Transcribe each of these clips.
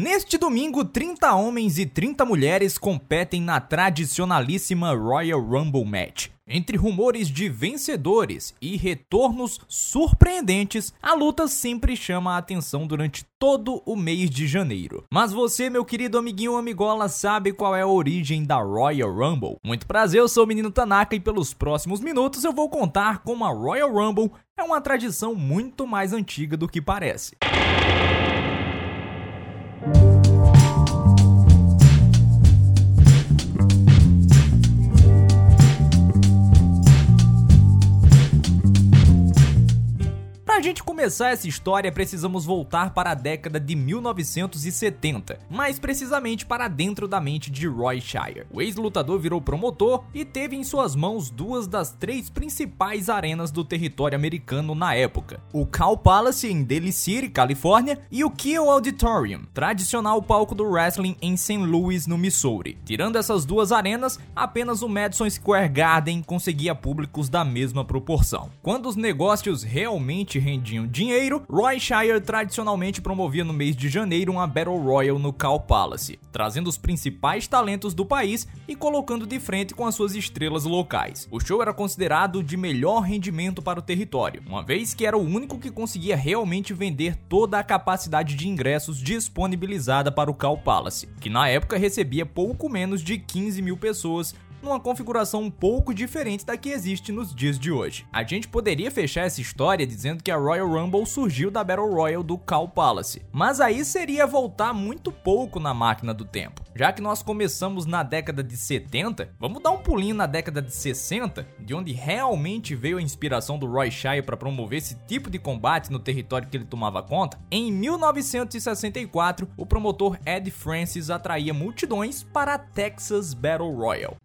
Neste domingo, 30 homens e 30 mulheres competem na tradicionalíssima Royal Rumble Match. Entre rumores de vencedores e retornos surpreendentes, a luta sempre chama a atenção durante todo o mês de janeiro. Mas você, meu querido amiguinho amigola, sabe qual é a origem da Royal Rumble? Muito prazer, eu sou o menino Tanaka e pelos próximos minutos eu vou contar como a Royal Rumble é uma tradição muito mais antiga do que parece. Gente começar essa história, precisamos voltar para a década de 1970, mais precisamente para dentro da mente de Roy Shire. O ex-lutador virou promotor e teve em suas mãos duas das três principais arenas do território americano na época: o Cow Palace em Daly City, Califórnia, e o Kiel Auditorium, tradicional palco do wrestling em St. Louis, no Missouri. Tirando essas duas arenas, apenas o Madison Square Garden conseguia públicos da mesma proporção. Quando os negócios realmente rendiam dinheiro, Roy Shire tradicionalmente promovia no mês de janeiro uma Battle Royal no Cal Palace, trazendo os principais talentos do país e colocando de frente com as suas estrelas locais. O show era considerado de melhor rendimento para o território, uma vez que era o único que conseguia realmente vender toda a capacidade de ingressos disponibilizada para o Cal Palace, que na época recebia pouco menos de 15 mil pessoas numa configuração um pouco diferente da que existe nos dias de hoje. A gente poderia fechar essa história dizendo que a Royal Rumble surgiu da Battle Royal do Cal Palace, mas aí seria voltar muito pouco na máquina do tempo. Já que nós começamos na década de 70, vamos dar um pulinho na década de 60, de onde realmente veio a inspiração do Roy Shire para promover esse tipo de combate no território que ele tomava conta. Em 1964, o promotor Ed Francis atraía multidões para a Texas Battle Royal.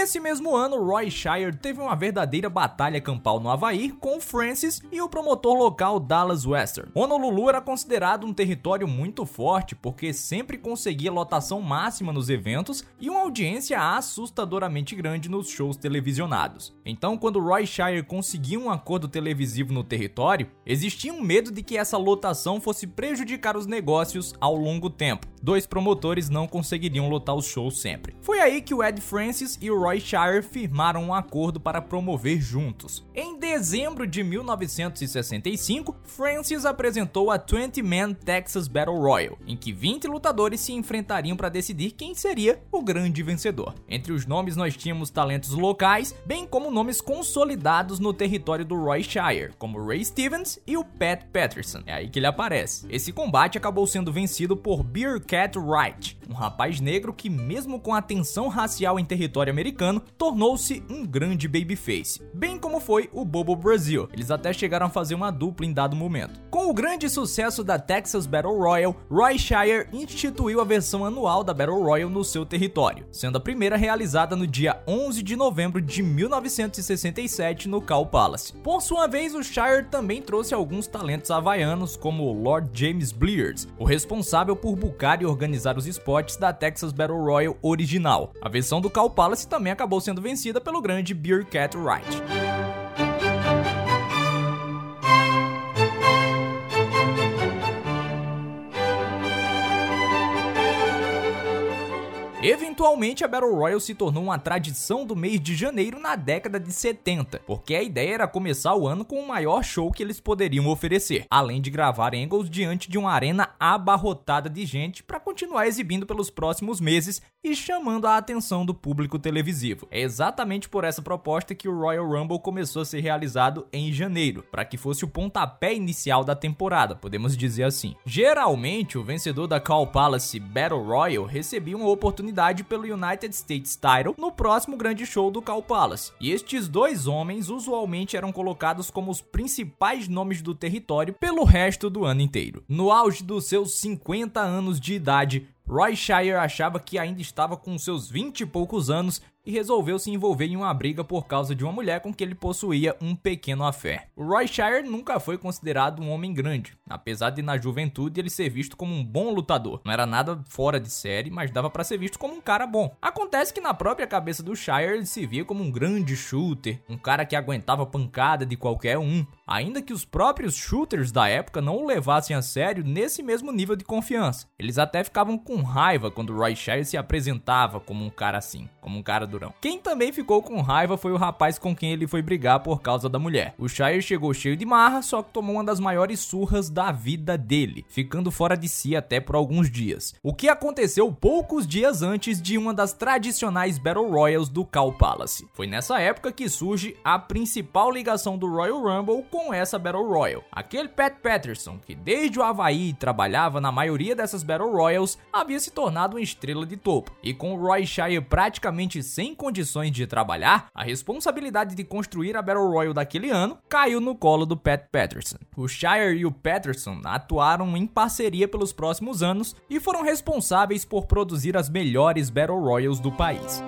Nesse mesmo ano, Roy Shire teve uma verdadeira batalha campal no Havaí com Francis e o promotor local Dallas Western. Honolulu era considerado um território muito forte porque sempre conseguia lotação máxima nos eventos e uma audiência assustadoramente grande nos shows televisionados. Então, quando Roy Shire conseguiu um acordo televisivo no território, existia um medo de que essa lotação fosse prejudicar os negócios ao longo tempo. Dois promotores não conseguiriam lotar os shows sempre. Foi aí que o Ed Francis e o Roy Roy Shire firmaram um acordo para promover juntos. Em dezembro de 1965, Francis apresentou a 20-Man Texas Battle Royal, em que 20 lutadores se enfrentariam para decidir quem seria o grande vencedor. Entre os nomes nós tínhamos talentos locais, bem como nomes consolidados no território do Roy Shire, como Ray Stevens e o Pat Patterson. É aí que ele aparece. Esse combate acabou sendo vencido por Beer Cat Wright, um rapaz negro que, mesmo com a tensão racial em território americano, tornou-se um grande babyface, bem como foi o Bobo Brasil. Eles até chegaram a fazer uma dupla em dado momento. Com o grande sucesso da Texas Battle Royal, Roy Shire instituiu a versão anual da Battle Royal no seu território, sendo a primeira realizada no dia 11 de novembro de 1967 no Cal Palace. Por sua vez, o Shire também trouxe alguns talentos havaianos, como o Lord James Blears, o responsável por bucar e organizar os da Texas Battle Royal original. A versão do Cal Palace também acabou sendo vencida pelo grande Beer Cat Wright. Eventualmente, a Battle Royale se tornou uma tradição do mês de janeiro na década de 70, porque a ideia era começar o ano com o maior show que eles poderiam oferecer, além de gravar angles diante de uma arena abarrotada de gente para continuar exibindo pelos próximos meses e chamando a atenção do público televisivo. É exatamente por essa proposta que o Royal Rumble começou a ser realizado em janeiro, para que fosse o pontapé inicial da temporada, podemos dizer assim. Geralmente, o vencedor da Call Palace Battle Royal recebia uma oportunidade oportunidade pelo United States Title no próximo grande show do Cal Palace. E estes dois homens usualmente eram colocados como os principais nomes do território pelo resto do ano inteiro. No auge dos seus 50 anos de idade, Roy Shire achava que ainda estava com seus 20 e poucos anos e resolveu se envolver em uma briga por causa de uma mulher com que ele possuía um pequeno afé. O Roy Shire nunca foi considerado um homem grande, apesar de na juventude ele ser visto como um bom lutador. Não era nada fora de série, mas dava para ser visto como um cara bom. Acontece que na própria cabeça do Shire ele se via como um grande shooter, um cara que aguentava pancada de qualquer um, ainda que os próprios shooters da época não o levassem a sério nesse mesmo nível de confiança. Eles até ficavam com raiva quando Roy Shire se apresentava como um cara assim, como um cara durão. Quem também ficou com raiva foi o rapaz com quem ele foi brigar por causa da mulher. O Shire chegou cheio de marra, só que tomou uma das maiores surras da vida dele, ficando fora de si até por alguns dias. O que aconteceu poucos dias antes de uma das tradicionais Battle Royals do Cal Palace. Foi nessa época que surge a principal ligação do Royal Rumble com essa Battle Royal. Aquele Pat Patterson, que desde o Havaí trabalhava na maioria dessas Battle Royals, havia se tornado uma estrela de topo. E com Roy Shire praticamente sem condições de trabalhar, a responsabilidade de construir a Battle Royal daquele ano caiu no colo do Pat Patterson. O Shire e o Patterson atuaram em parceria pelos próximos anos e foram responsáveis por produzir as melhores Battle Royals do país.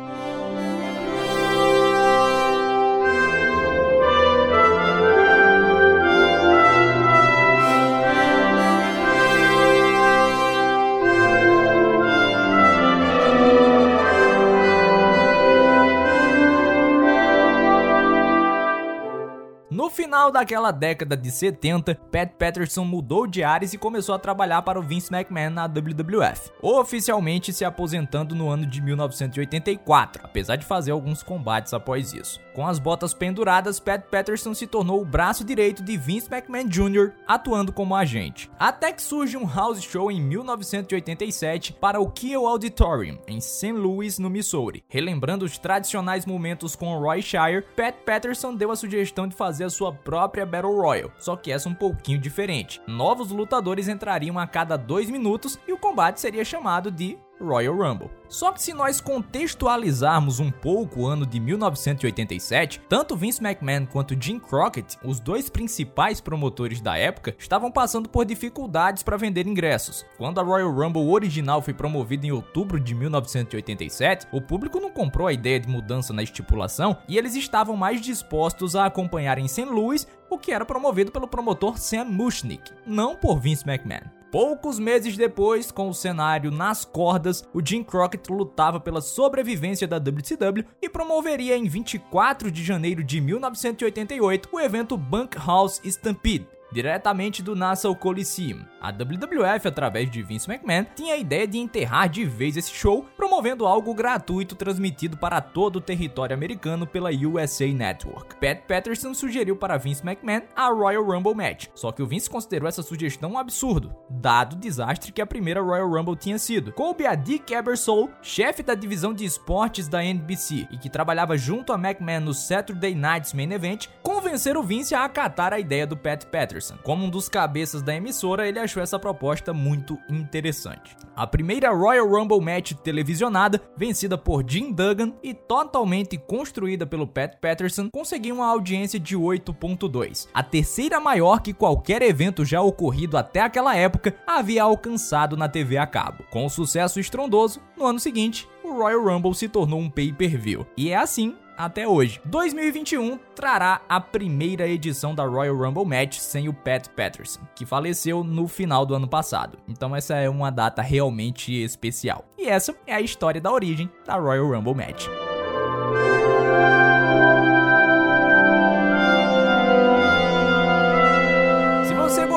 Final daquela década de 70, Pat Patterson mudou de áreas e começou a trabalhar para o Vince McMahon na WWF, oficialmente se aposentando no ano de 1984, apesar de fazer alguns combates após isso. Com as botas penduradas, Pat Patterson se tornou o braço direito de Vince McMahon Jr., atuando como agente. Até que surge um house show em 1987 para o Kiel Auditorium, em St. Louis, no Missouri. Relembrando os tradicionais momentos com Roy Shire, Pat Patterson deu a sugestão de fazer a sua própria Battle Royal, só que essa um pouquinho diferente. Novos lutadores entrariam a cada dois minutos e o combate seria chamado de Royal Rumble. Só que se nós contextualizarmos um pouco o ano de 1987, tanto Vince McMahon quanto Jim Crockett, os dois principais promotores da época, estavam passando por dificuldades para vender ingressos. Quando a Royal Rumble original foi promovida em outubro de 1987, o público não comprou a ideia de mudança na estipulação e eles estavam mais dispostos a acompanhar em St. Louis o que era promovido pelo promotor Sam Mushnick, não por Vince McMahon. Poucos meses depois, com o cenário nas cordas, o Jim Crockett lutava pela sobrevivência da WCW e promoveria em 24 de janeiro de 1988 o evento Bunkhouse Stampede, diretamente do Nassau Coliseum. A WWF, através de Vince McMahon, tinha a ideia de enterrar de vez esse show, promovendo algo gratuito transmitido para todo o território americano pela USA Network. Pat Patterson sugeriu para Vince McMahon a Royal Rumble Match, só que o Vince considerou essa sugestão um absurdo, dado o desastre que a primeira Royal Rumble tinha sido. Coube a Dick Ebersol, chefe da divisão de esportes da NBC e que trabalhava junto a McMahon no Saturday Night's Main Event, convencer o Vince a acatar a ideia do Pat Patterson. Como um dos cabeças da emissora, ele achou achou essa proposta muito interessante. A primeira Royal Rumble match televisionada, vencida por Jim Duggan e totalmente construída pelo Pat Patterson, conseguiu uma audiência de 8.2, a terceira maior que qualquer evento já ocorrido até aquela época havia alcançado na TV a cabo. Com o sucesso estrondoso, no ano seguinte, o Royal Rumble se tornou um pay-per-view. E é assim até hoje. 2021 trará a primeira edição da Royal Rumble Match sem o Pat Patterson, que faleceu no final do ano passado. Então essa é uma data realmente especial. E essa é a história da origem da Royal Rumble Match.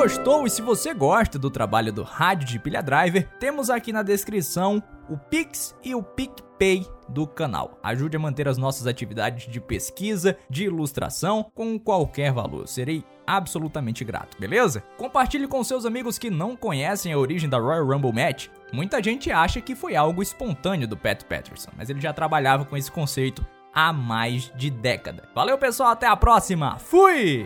Gostou e se você gosta do trabalho do Rádio de Pilha Driver, temos aqui na descrição o Pix e o PicPay do canal. Ajude a manter as nossas atividades de pesquisa, de ilustração com qualquer valor. Serei absolutamente grato, beleza? Compartilhe com seus amigos que não conhecem a origem da Royal Rumble Match. Muita gente acha que foi algo espontâneo do Pat Patterson, mas ele já trabalhava com esse conceito há mais de década. Valeu, pessoal, até a próxima. Fui!